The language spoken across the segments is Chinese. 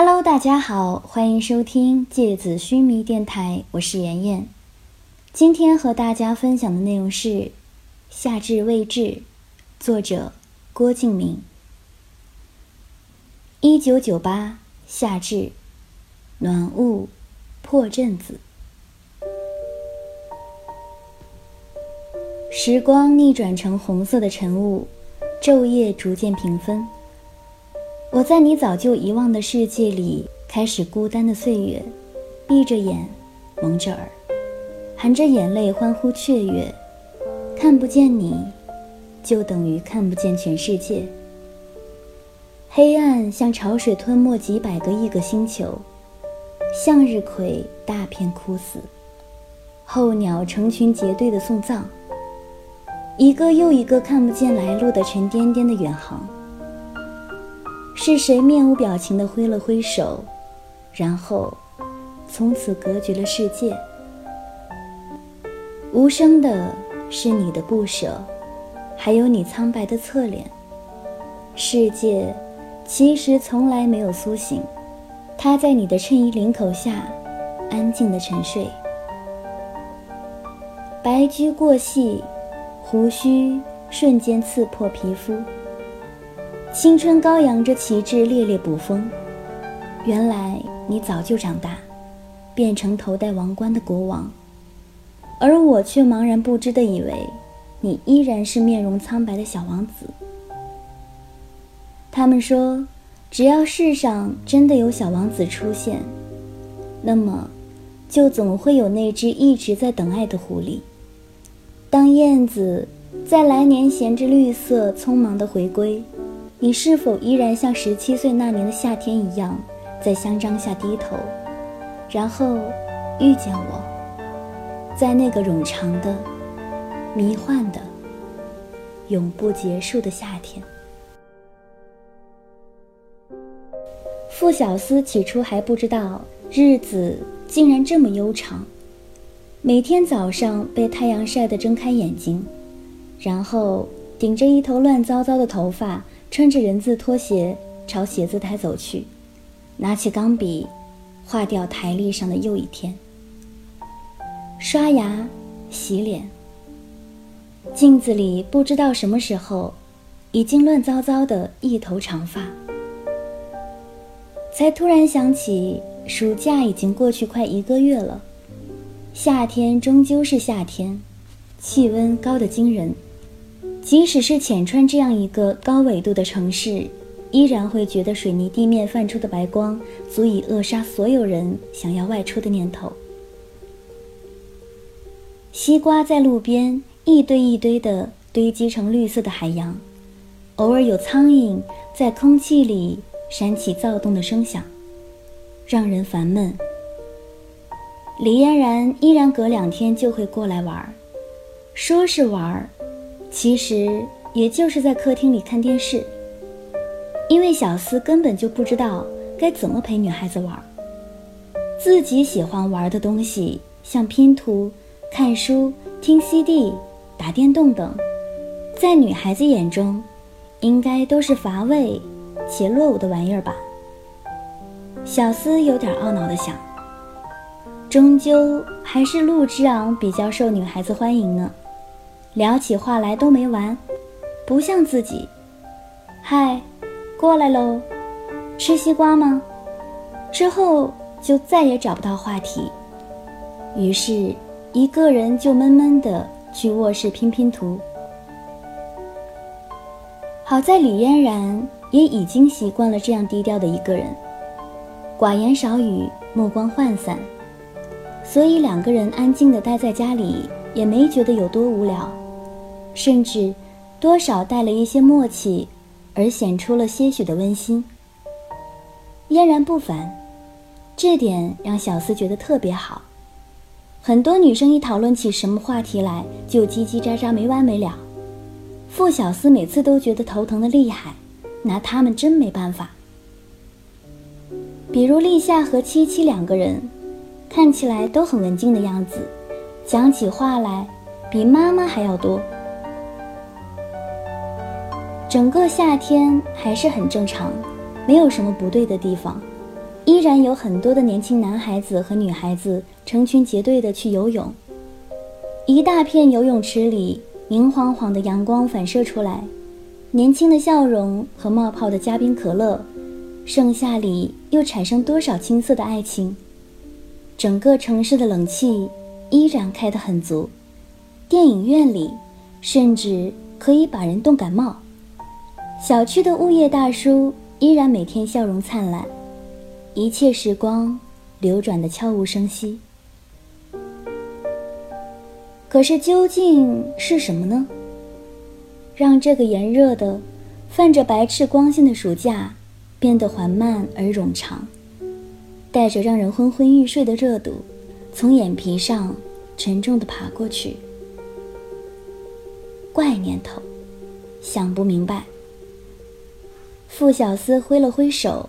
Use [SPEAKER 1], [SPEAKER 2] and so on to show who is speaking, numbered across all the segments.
[SPEAKER 1] Hello，大家好，欢迎收听芥子须弥电台，我是妍妍。今天和大家分享的内容是《夏至未至》，作者郭敬明。一九九八夏至，暖雾破阵子，时光逆转成红色的晨雾，昼夜逐渐平分。我在你早就遗忘的世界里，开始孤单的岁月，闭着眼，蒙着耳，含着眼泪欢呼雀跃。看不见你，就等于看不见全世界。黑暗像潮水吞没几百个亿个星球，向日葵大片枯死，候鸟成群结队的送葬，一个又一个看不见来路的沉甸甸的远航。是谁面无表情地挥了挥手，然后从此隔绝了世界？无声的是你的不舍，还有你苍白的侧脸。世界其实从来没有苏醒，它在你的衬衣领口下安静的沉睡。白驹过隙，胡须瞬间刺破皮肤。青春高扬着旗帜，猎猎捕风。原来你早就长大，变成头戴王冠的国王，而我却茫然不知的以为，你依然是面容苍白的小王子。他们说，只要世上真的有小王子出现，那么，就总会有那只一直在等爱的狐狸。当燕子在来年衔着绿色匆忙的回归。你是否依然像十七岁那年的夏天一样，在香樟下低头，然后遇见我，在那个冗长的、迷幻的、永不结束的夏天？傅小司起初还不知道日子竟然这么悠长，每天早上被太阳晒得睁开眼睛，然后顶着一头乱糟糟的头发。穿着人字拖鞋朝写字台走去，拿起钢笔，画掉台历上的又一天。刷牙、洗脸，镜子里不知道什么时候，已经乱糟糟的一头长发。才突然想起，暑假已经过去快一个月了，夏天终究是夏天，气温高得惊人。即使是浅川这样一个高纬度的城市，依然会觉得水泥地面泛出的白光足以扼杀所有人想要外出的念头。西瓜在路边一堆一堆的堆积成绿色的海洋，偶尔有苍蝇在空气里闪起躁动的声响，让人烦闷。李嫣然依然隔两天就会过来玩，说是玩。其实也就是在客厅里看电视，因为小司根本就不知道该怎么陪女孩子玩。自己喜欢玩的东西，像拼图、看书、听 CD、打电动等，在女孩子眼中，应该都是乏味且落伍的玩意儿吧。小司有点懊恼地想，终究还是陆之昂比较受女孩子欢迎呢。聊起话来都没完，不像自己。嗨，过来喽，吃西瓜吗？之后就再也找不到话题，于是一个人就闷闷的去卧室拼拼图。好在李嫣然也已经习惯了这样低调的一个人，寡言少语，目光涣散，所以两个人安静的待在家里，也没觉得有多无聊。甚至，多少带了一些默契，而显出了些许的温馨。嫣然不凡，这点让小司觉得特别好。很多女生一讨论起什么话题来，就叽叽喳喳没完没了。傅小司每次都觉得头疼的厉害，拿他们真没办法。比如立夏和七七两个人，看起来都很文静的样子，讲起话来比妈妈还要多。整个夏天还是很正常，没有什么不对的地方。依然有很多的年轻男孩子和女孩子成群结队的去游泳。一大片游泳池里，明晃晃的阳光反射出来，年轻的笑容和冒泡的加冰可乐，盛夏里又产生多少青涩的爱情？整个城市的冷气依然开得很足，电影院里甚至可以把人冻感冒。小区的物业大叔依然每天笑容灿烂，一切时光流转的悄无声息。可是究竟是什么呢？让这个炎热的、泛着白炽光线的暑假变得缓慢而冗长，带着让人昏昏欲睡的热度，从眼皮上沉重地爬过去。怪念头，想不明白。傅小司挥了挥手，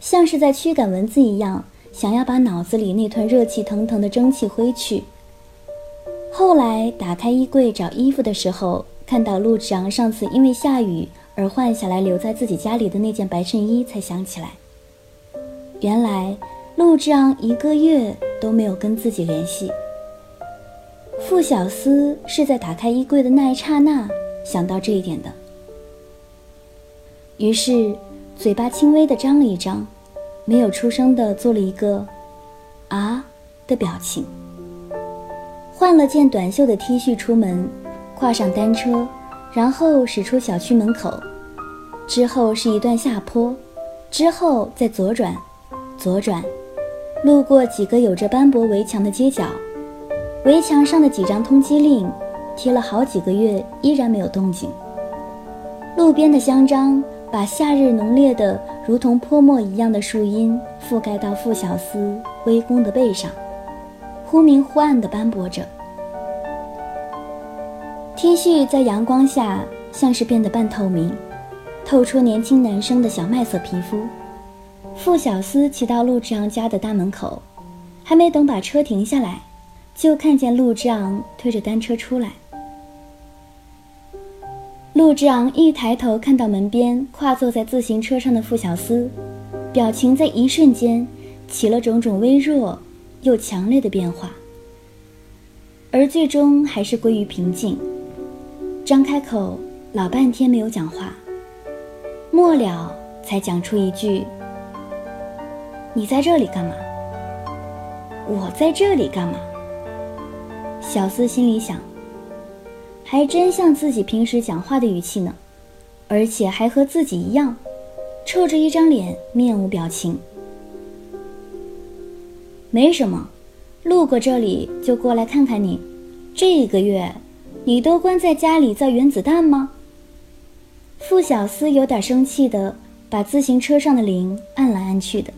[SPEAKER 1] 像是在驱赶蚊子一样，想要把脑子里那团热气腾腾的蒸汽挥去。后来打开衣柜找衣服的时候，看到陆志昂上次因为下雨而换下来留在自己家里的那件白衬衣，才想起来，原来陆志昂一个月都没有跟自己联系。傅小司是在打开衣柜的那一刹那想到这一点的，于是嘴巴轻微的张了一张，没有出声的做了一个“啊”的表情。换了件短袖的 T 恤出门，跨上单车，然后驶出小区门口，之后是一段下坡，之后再左转，左转，路过几个有着斑驳围墙的街角，围墙上的几张通缉令贴了好几个月，依然没有动静。路边的香樟把夏日浓烈的如同泼墨一样的树荫覆盖到傅小司微弓的背上。忽明忽暗地斑驳着，T 恤在阳光下像是变得半透明，透出年轻男生的小麦色皮肤。傅小司骑到陆之昂家的大门口，还没等把车停下来，就看见陆之昂推着单车出来。陆之昂一抬头看到门边跨坐在自行车上的傅小司，表情在一瞬间起了种种微弱。又强烈的变化，而最终还是归于平静。张开口，老半天没有讲话，末了才讲出一句：“你在这里干嘛？我在这里干嘛？”小司心里想，还真像自己平时讲话的语气呢，而且还和自己一样，臭着一张脸，面无表情。没什么，路过这里就过来看看你。这个月，你都关在家里造原子弹吗？傅小司有点生气的把自行车上的铃按来按去的，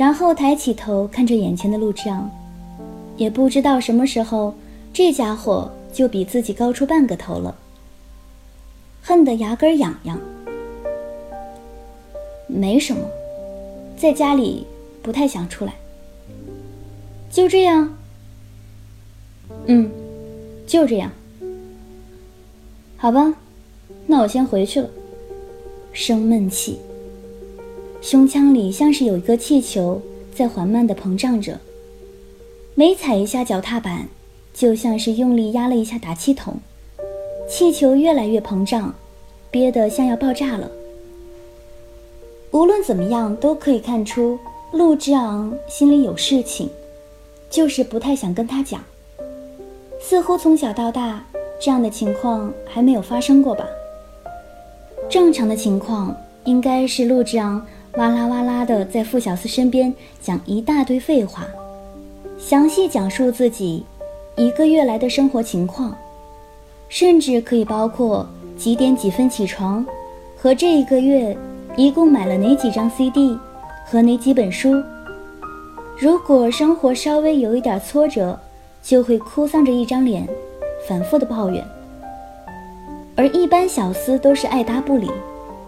[SPEAKER 1] 然后抬起头看着眼前的陆之昂，也不知道什么时候这家伙就比自己高出半个头了，恨得牙根痒痒。没什么，在家里不太想出来。就这样，嗯，就这样，好吧，那我先回去了。生闷气，胸腔里像是有一个气球在缓慢的膨胀着，每踩一下脚踏板，就像是用力压了一下打气筒，气球越来越膨胀，憋得像要爆炸了。无论怎么样，都可以看出陆之昂心里有事情。就是不太想跟他讲，似乎从小到大这样的情况还没有发生过吧。正常的情况应该是陆之昂哇啦哇啦的在傅小司身边讲一大堆废话，详细讲述自己一个月来的生活情况，甚至可以包括几点几分起床，和这一个月一共买了哪几张 CD 和哪几本书。如果生活稍微有一点挫折，就会哭丧着一张脸，反复的抱怨。而一般小厮都是爱答不理，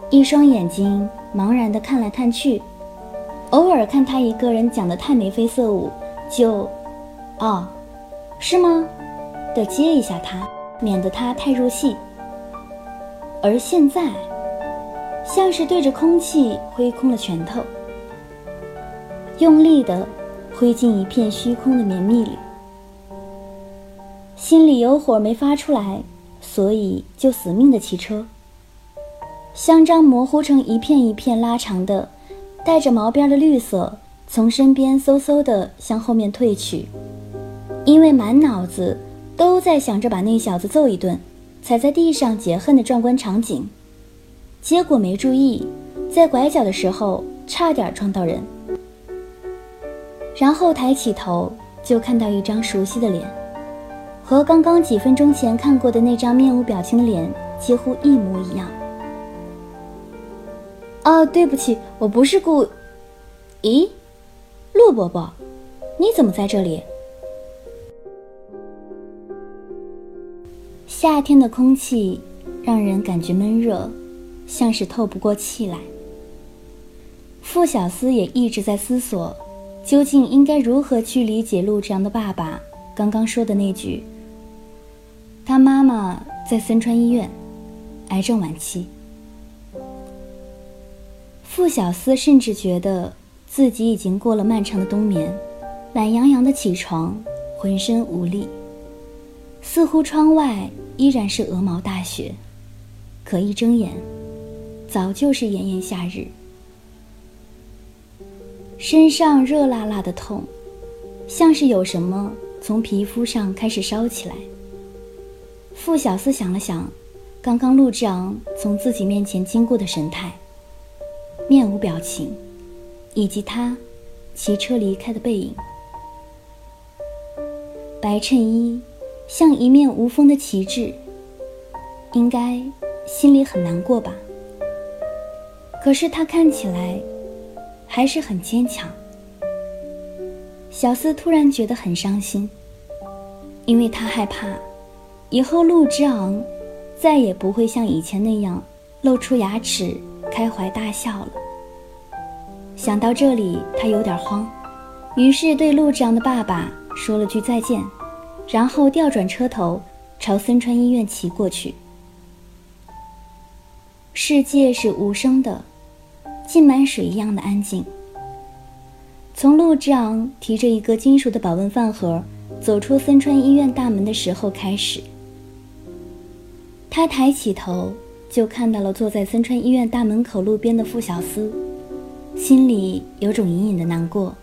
[SPEAKER 1] 一双眼睛茫然的看来看去，偶尔看他一个人讲的太眉飞色舞，就，哦，是吗？的接一下他，免得他太入戏。而现在，像是对着空气挥空了拳头。用力地挥进一片虚空的绵密里。心里有火没发出来，所以就死命的骑车。香樟模糊成一片一片拉长的、带着毛边的绿色，从身边嗖嗖地向后面退去，因为满脑子都在想着把那小子揍一顿，踩在地上解恨的壮观场景，结果没注意，在拐角的时候差点撞到人，然后抬起头就看到一张熟悉的脸，和刚刚几分钟前看过的那张面无表情的脸几乎一模一样。哦，对不起，我不是故。咦，陆伯伯，你怎么在这里？夏天的空气让人感觉闷热，像是透不过气来。傅小司也一直在思索，究竟应该如何去理解陆之阳的爸爸刚刚说的那句：“他妈妈在森川医院，癌症晚期。”傅小司甚至觉得自己已经过了漫长的冬眠，懒洋洋的起床，浑身无力，似乎窗外依然是鹅毛大雪，可一睁眼，早就是炎炎夏日。身上热辣辣的痛，像是有什么从皮肤上开始烧起来。傅小司想了想，刚刚陆之昂从自己面前经过的神态。面无表情，以及他骑车离开的背影。白衬衣像一面无风的旗帜，应该心里很难过吧？可是他看起来还是很坚强。小司突然觉得很伤心，因为他害怕以后陆之昂再也不会像以前那样露出牙齿。开怀大笑了。想到这里，他有点慌，于是对陆之昂的爸爸说了句再见，然后调转车头朝森川医院骑过去。世界是无声的，浸满水一样的安静。从陆之昂提着一个金属的保温饭盒走出森川医院大门的时候开始，他抬起头。就看到了坐在森川医院大门口路边的傅小司，心里有种隐隐的难过。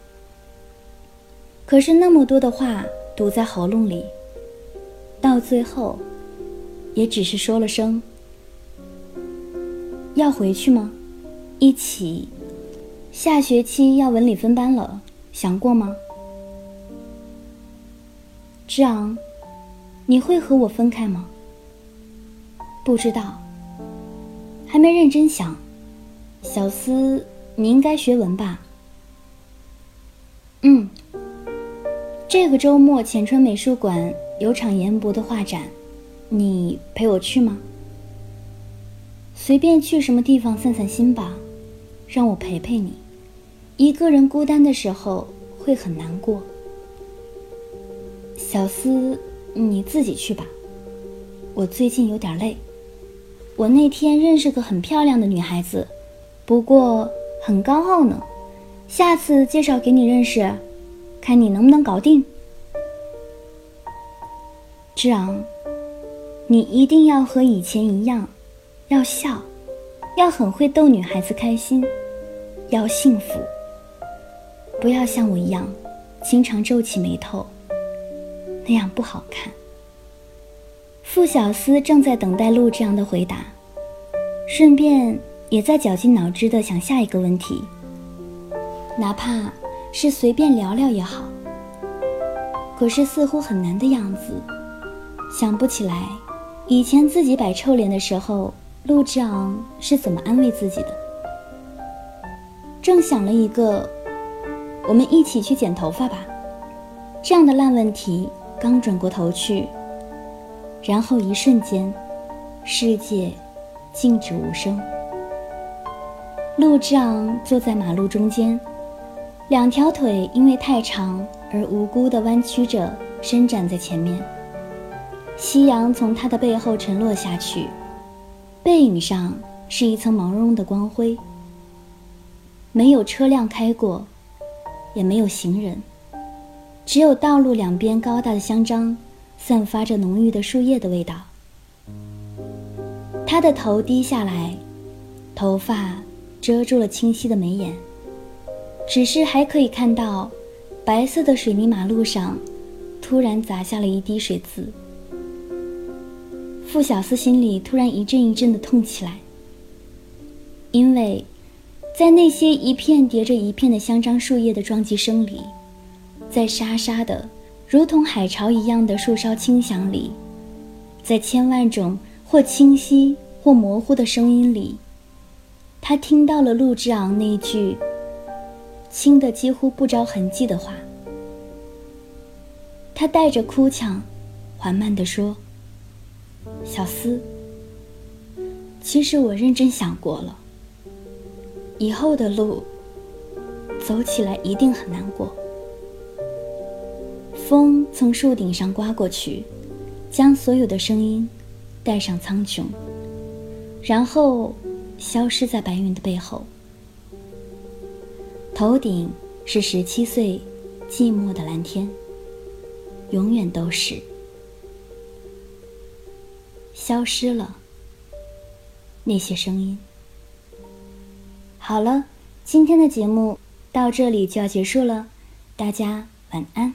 [SPEAKER 1] 可是那么多的话堵在喉咙里，到最后，也只是说了声：“要回去吗？一起。下学期要文理分班了，想过吗？”之昂，你会和我分开吗？不知道。还没认真想，小思，你应该学文吧？嗯。这个周末浅川美术馆有场严博的画展，你陪我去吗？随便去什么地方散散心吧，让我陪陪你。一个人孤单的时候会很难过。小司，你自己去吧，我最近有点累。我那天认识个很漂亮的女孩子，不过很高傲呢。下次介绍给你认识，看你能不能搞定。志昂，你一定要和以前一样，要笑，要很会逗女孩子开心，要幸福。不要像我一样，经常皱起眉头，那样不好看。傅小司正在等待陆之阳的回答，顺便也在绞尽脑汁地想下一个问题，哪怕是随便聊聊也好。可是似乎很难的样子，想不起来以前自己摆臭脸的时候，陆之昂是怎么安慰自己的。正想了一个，我们一起去剪头发吧，这样的烂问题，刚转过头去。然后一瞬间，世界静止无声。陆之昂坐在马路中间，两条腿因为太长而无辜地弯曲着伸展在前面。夕阳从他的背后沉落下去，背影上是一层毛茸茸的光辉。没有车辆开过，也没有行人，只有道路两边高大的香樟，散发着浓郁的树叶的味道。他的头低下来，头发遮住了清晰的眉眼，只是还可以看到白色的水泥马路上突然砸下了一滴水渍。傅小司心里突然一阵一阵的痛起来，因为，在那些一片叠着一片的香樟树叶的撞击声里，在沙沙的如同海潮一样的树梢轻响里，在千万种或清晰或模糊的声音里，他听到了陆之昂那句轻的几乎不着痕迹的话。他带着哭腔，缓慢地说。小思，其实我认真想过了，以后的路走起来一定很难过。风从树顶上刮过去，将所有的声音带上苍穹，然后消失在白云的背后。头顶是十七岁寂寞的蓝天，永远都是。消失了。那些声音。好了，今天的节目到这里就要结束了，大家晚安。